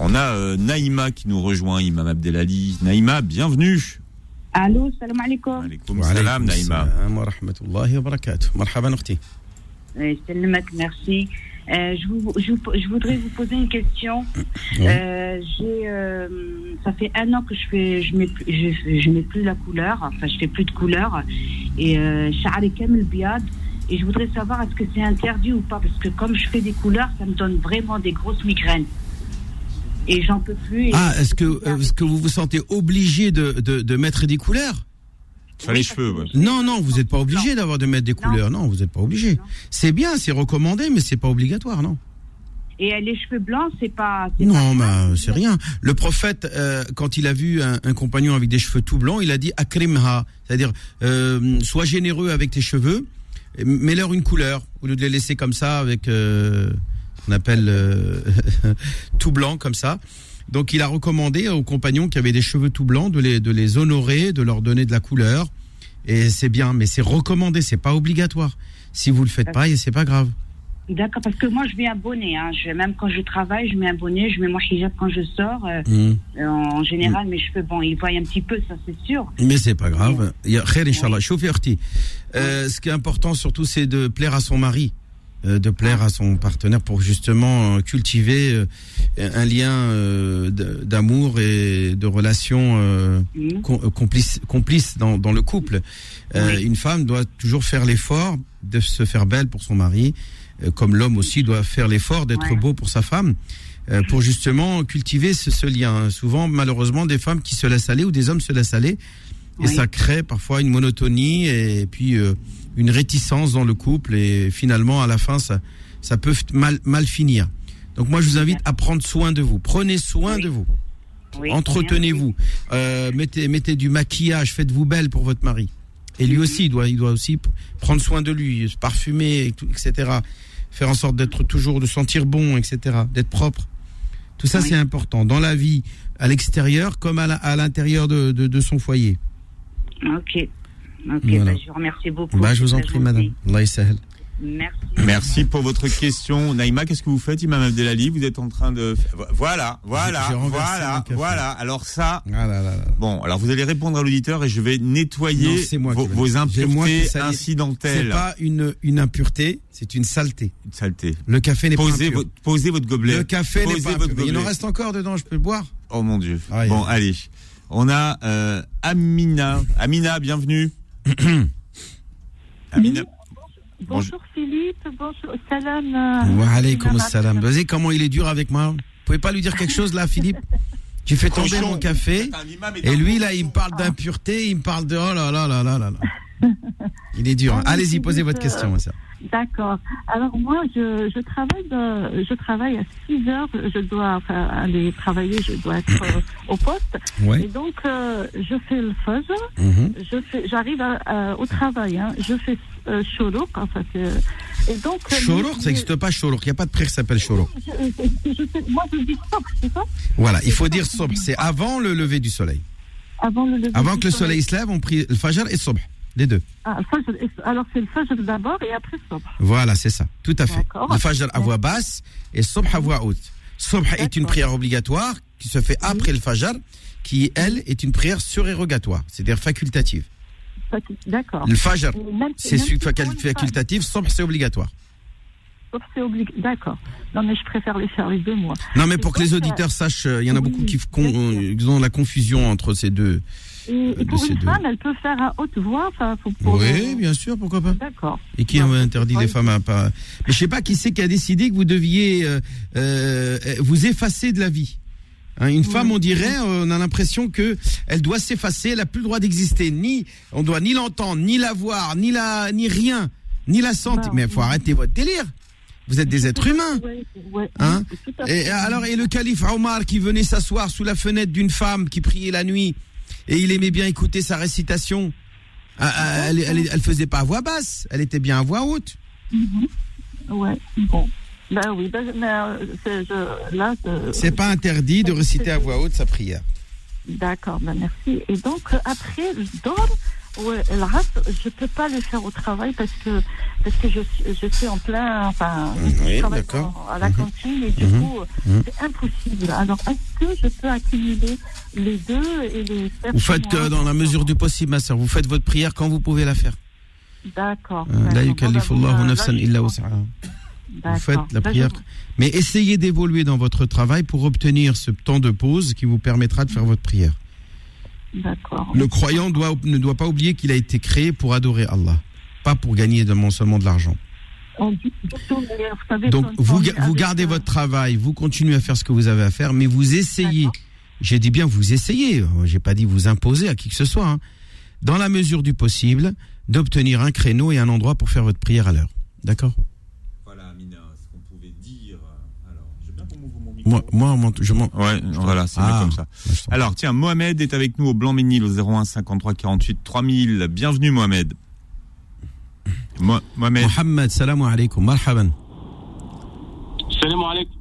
On a euh, Naïma qui nous rejoint, Imam Abdelali. Naïma, bienvenue. Allô, salam alaikum. Alaikum salam, Naïma. Salam wa rahmatullahi wa barakatuh. Marhaban merci. Euh, je, vous- je, vous- je voudrais vous poser une question. Oui. Euh, euh, ça fait un an que je fais, je mets, plus- je, je mets plus la couleur. Enfin, je fais plus de couleur. Et euh. Et je voudrais savoir est-ce que c'est interdit ou pas? Parce que comme je fais des couleurs, ça me donne vraiment des grosses migraines. Et j'en peux plus. et- Ah, est-ce que, est-ce que vous vous sentez obligé de, de, de mettre des couleurs? Sur les cheveux, ouais. Non, non, vous n'êtes pas obligé d'avoir de mettre des Non. couleurs. Non, vous n'êtes pas obligé. C'est bien, c'est recommandé, mais c'est pas obligatoire, non. Et les cheveux blancs, c'est pas. Non, pas- mais c'est rien. Le prophète, euh, quand il a vu un, un compagnon avec des cheveux tout blancs, il a dit akrimha, c'est-à-dire euh, sois généreux avec tes cheveux, et mets-leur une couleur au lieu de les laisser comme ça avec euh, ce qu'on appelle euh, tout blanc comme ça. Donc il a recommandé aux compagnons qui avaient des cheveux tout blancs de les de les honorer, de leur donner de la couleur. Et c'est bien, mais c'est recommandé, c'est pas obligatoire. Si vous le faites pas, c'est pas grave. D'accord, parce que moi je mets un bonnet. Hein. Je, même quand je travaille, je mets un bonnet, je mets mon hijab quand je sors. euh, Hmm. euh, en général, mes cheveux, bon, ils voient un petit peu, ça c'est sûr. Mais c'est pas grave. Khair, Inch'Allah. Euh, ce qui est important surtout, c'est de plaire à son mari, de plaire à son partenaire pour justement euh, cultiver euh, un lien euh, d'amour et de relation euh, Mhm. com- euh, complice, complice dans, dans le couple. Euh, Oui. Une femme doit toujours faire l'effort de se faire belle pour son mari, euh, comme l'homme aussi doit faire l'effort d'être Ouais. beau pour sa femme. euh, pour justement cultiver ce, ce lien. Souvent, malheureusement, des femmes qui se laissent aller ou des hommes se laissent aller, et Oui. ça crée parfois une monotonie et puis euh, une réticence dans le couple, et finalement, à la fin, ça, ça peut mal, mal finir. Donc moi, je vous invite à prendre soin de vous. Prenez soin Oui. de vous. Oui, Entretenez-vous. Euh, mettez, mettez du maquillage. Faites-vous belle pour votre mari. Et lui aussi, il doit, il doit aussi prendre soin de lui, se parfumer, etc. Faire en sorte d'être toujours, de sentir bon, etc. D'être propre. Tout ça, Oui. c'est important. Dans la vie, à l'extérieur, comme à l'intérieur de, de, de son foyer. Ok. Ok, Voilà. bah, je vous remercie beaucoup. Bah, je vous en prie, madame. Merci. Merci pour votre question. Naïma, qu'est-ce que vous faites, Imam Abdelali Vous êtes en train de... Voilà, voilà, voilà, voilà. Alors ça... Ah là là là. Bon, alors vous allez répondre à l'auditeur et je vais nettoyer Non, c'est moi vos, c'est moi impuretés salis. C'est incidentelles. pas une, une impureté, c'est une saleté. Une saleté. Le café n'est pas impur. votre, posez votre gobelet. Le café n'est pas votre impur. Il en reste encore dedans, je peux le boire? Oh mon Dieu. Bon, allez. On a euh, Amina. Amina, bienvenue. Amina. Bonjour Philippe, bonjour salam. euh, Wa alaykoum madame. assalam. Vas-y, comment il est dur avec moi Vous pouvez pas lui dire quelque chose là, Philippe Tu fais tomber mon café et lui là, il me parle d'impureté, il me parle de oh là là là là là là. Il est dur. hein. Allez-y, posez votre question, ma sœur. D'accord. Alors moi, je, je travaille de, je travaille à 6 heures. Je dois enfin, aller travailler. Je dois être euh, au poste. Et Ouais. donc euh, je fais le fajr. Je fais, j'arrive au travail. Hein. Je fais euh, shourouk, enfin et donc. euh, ça n'existe pas Shourouk. Il n'y a pas de prière qui s'appelle je, je- sais- moi je dis stop, c'est ça? Voilà, il faut dire Sobh. C'est avant le lever du soleil. Avant le lever Avant que le soleil se lève, on prie le Fajr et Sobh. Les deux. Ah, fajr, alors c'est le fajr d'abord et après. Voilà, c'est ça. Tout à fait. Le Fajr à voix basse et Sobh à voix haute. Sobh est une prière obligatoire qui se fait après le Fajr, qui, elle, est une prière surérogatoire, c'est-à-dire facultative. D'accord. Le Fajr, c'est facultatif, Sobh, c'est obligatoire. D'accord. Non, mais je préfère les faire les deux, moi. Non, mais pour que les donc, auditeurs sachent, euh, il y en a beaucoup qui euh, ont la confusion entre ces deux. Et, pour une deux. femme, elle peut faire à haute voix. Faut pour, Oui, bien sûr, pourquoi pas. D'accord. Et qui a Non, interdit les femmes à pas. Mais je sais pas qui c'est qui a décidé que vous deviez euh, euh, vous effacer de la vie. Hein, une femme, on dirait, euh, on a l'impression que elle doit s'effacer, elle a plus le droit d'exister. Ni, on doit ni l'entendre, ni la voir, ni la, ni rien, ni la sentir. Mais il faut arrêter votre délire. Vous êtes des êtres humains. Hein. Et alors, et le calife Omar qui venait s'asseoir sous la fenêtre d'une femme qui priait la nuit, et il aimait bien écouter sa récitation. Ah, ah, Elle, elle, elle faisait pas à voix basse, elle était bien à voix haute. Ouais, bon. Ben oui, mais euh, c'est- pas interdit de réciter à voix haute sa prière. D'accord, ben merci. Et donc, après, je dors. Ouais, le je peux pas le faire au travail parce que, parce que je, suis- je suis en plein, enfin, Oui, en- à la Mhm. cantine et du Mhm. coup, Mhm. c'est impossible. Alors, est-ce que je peux accumuler les deux et les faire Vous faites moi dans la mesure du possible, ma sœur. Vous faites votre prière quand vous pouvez la faire. D'accord. Euh, La ben. Vous faites la Ben, prière. Mais essayez d'évoluer dans votre travail pour obtenir ce temps de pause qui vous permettra de faire votre prière. Le croyant doit, ne doit pas oublier qu'il a été créé pour adorer Allah, pas pour gagner de- seulement de l'argent. Donc vous, gardez euh, votre travail, vous continuez à faire ce que vous avez à faire, mais vous essayez. J'ai dit bien vous essayez. J'ai pas dit vous imposer à qui que ce soit. hein. Dans la mesure du possible, d'obtenir un créneau et un endroit pour faire votre prière à l'heure. D'accord Voilà, Amina, ce qu'on pouvait dire. Alors, je veux bien qu'on m'ouvre mon micro. Moi, moi, je m'en. Ouais, voilà, c'est mieux Ah. comme ça. Alors, tiens, Mohamed est avec nous au Blanc-Ménil au 01 53 48 3000. Bienvenue, Mohamed. Mo- Mohamed. Mohamed, salam alaikum, marhaban. Salam alaikum.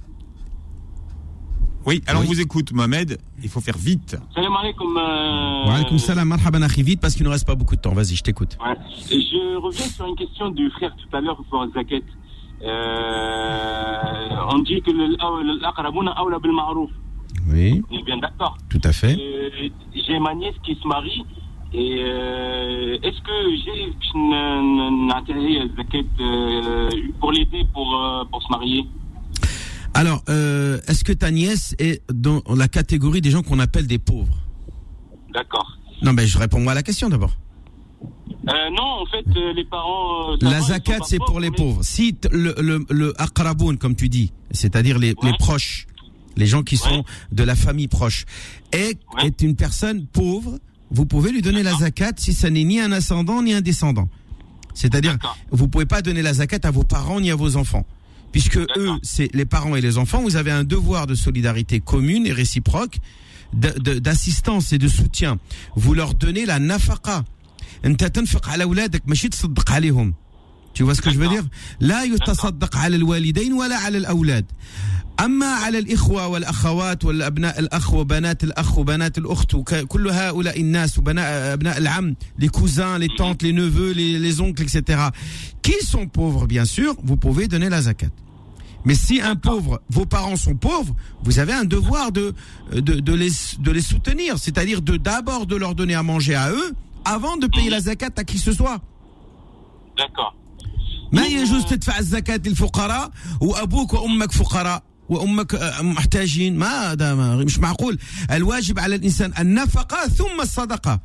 Oui, alors Oui. on vous écoute, Mohamed. Il faut faire vite. Salam alaikum. euh, Wa alaikum salam, marhaban akhi, vite parce qu'il ne reste pas beaucoup de temps. Vas-y, je t'écoute. ouais. Je reviens sur une question du frère tout à l'heure pour Zakat. Euh, on dit que l'aqrabuna awla bil ma'rouf. Oui, On est bien d'accord. tout à fait. Euh, j'ai ma nièce qui se marie. Et euh, est-ce que j'ai une intérêt pour l'aider pour, pour se marier? Alors, est-ce que ta nièce est dans la catégorie des gens qu'on appelle des pauvres? D'accord. Non, mais je réponds moi à la question d'abord. Euh, non, en fait, euh, les parents. euh, La zakat, c'est pour les mais- pauvres. Si le, le, le aqraboun, comme tu dis, c'est-à-dire les, les proches, les gens qui sont de la famille proche, est, Ouais. est une personne pauvre, vous pouvez lui donner la zakat si ça n'est ni un ascendant ni un descendant. C'est-à-dire, vous pouvez pas donner la zakat à vos parents ni à vos enfants. Puisque eux, c'est les parents et les enfants, vous avez un devoir de solidarité commune et réciproque d'assistance et de soutien, vous leur donnez la nafaqa. أنت تنفق على أولادك ماشي تصدق عليهم. Tu vois ce que je veux dire لا يتصدق على الوالدين ولا على الأولاد أما على الإخوة والأخوات والأبناء الأخ وبنات الأخ وبنات الأخت وك- كل هؤلاء الناس وبناء أبناء العم les cousins, les tantes, les neveux, les, les oncles, etc. qui sont pauvres bien sûr, vous pouvez donner la zakat. Mais si un pauvre, vos parents sont pauvres, vous avez un devoir de, de, de, les, de les soutenir, c'est-à-dire de d'abord de leur donner à manger à eux avant de payer la zakat à qui que ce soit. D'accord. ما يجوز تدفع الزكاة للفقراء وأبوك وأمك فقراء وأمك محتاجين ما هذا ما- مش معقول الواجب على الإنسان النفقة ثم الصدقة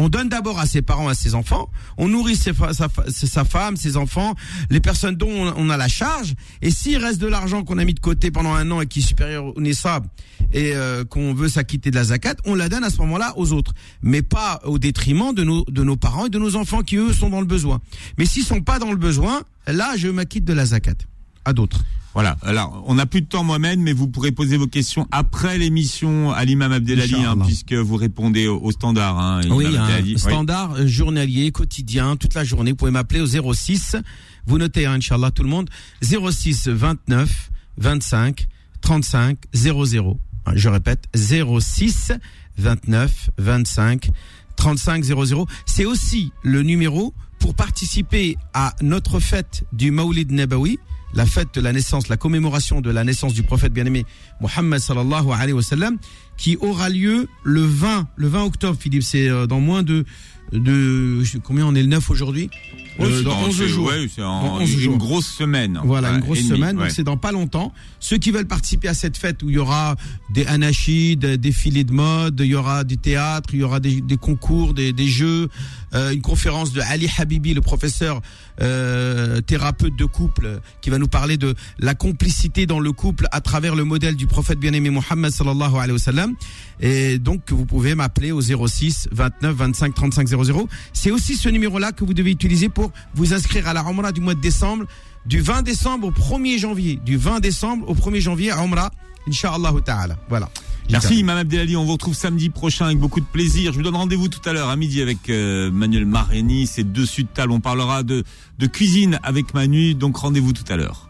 On donne d'abord à ses parents, à ses enfants. On nourrit sa femme, ses enfants, les personnes dont on on a la charge. Et s'il reste de l'argent qu'on a mis de côté pendant un an et qui est supérieur au Nessab et euh, qu'on veut s'acquitter de la zakat, on la donne à ce moment-là aux autres. Mais pas au détriment de nos, de nos parents et de nos enfants qui, eux, sont dans le besoin. Mais s'ils sont pas dans le besoin, là, je m'acquitte de la zakat. À d'autres. Voilà. Alors, on n'a plus de temps, Mohamed, mais vous pourrez poser vos questions après l'émission à l'imam Abdelali, hein, puisque vous répondez au, au standard. Hein, Oui, un Abdelali. Standard euh, journalier, quotidien, toute la journée. Vous pouvez m'appeler au 06. Vous notez, hein, Inch'Allah, tout le monde. 06 29 25 35 00. Hein, Je répète, 06 29 25 35 00. C'est aussi le numéro pour participer à notre fête du Maulid Nabawi, la fête de la naissance, la commémoration de la naissance du prophète bien-aimé Mohammed sallallahu alayhi wa sallam, qui aura lieu le 20, le 20 octobre, Philippe. C'est euh, dans moins de, de, combien on est le 9 aujourd'hui? Ouais, Euh, c'est dans 11 c'est- jours. ouais, c'est en- Dans 11 une jours. grosse semaine. Voilà, une grosse semaine, donc c'est dans pas longtemps. Ceux qui veulent participer à cette fête où il y aura des anachides, des défilés de mode, il y aura du théâtre, il y aura des, des concours, des, des jeux, euh, une conférence de Ali Habibi, le professeur euh, thérapeute de couple, qui va nous parler de la complicité dans le couple à travers le modèle du prophète bien-aimé Mohammed sallallahu alayhi wa sallam. Et donc vous pouvez m'appeler au 06 29 25 35 00. C'est aussi ce numéro-là que vous devez utiliser pour vous inscrire à la Umrah du mois de décembre du 20 décembre au 1er janvier. Du 20 décembre au 1er janvier à Umrah, Inch'Allah ta'ala. Voilà. Merci Imam Abdelali, on vous retrouve samedi prochain avec beaucoup de plaisir. Je vous donne rendez-vous tout à l'heure à midi avec euh, Manuel Mareni, c'est dessus de table. On parlera de, de cuisine avec Manu, donc rendez-vous tout à l'heure.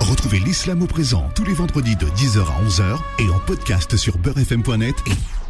Retrouvez l'islam au présent tous les vendredis de 10h à 11h et en podcast sur beurrefm.net et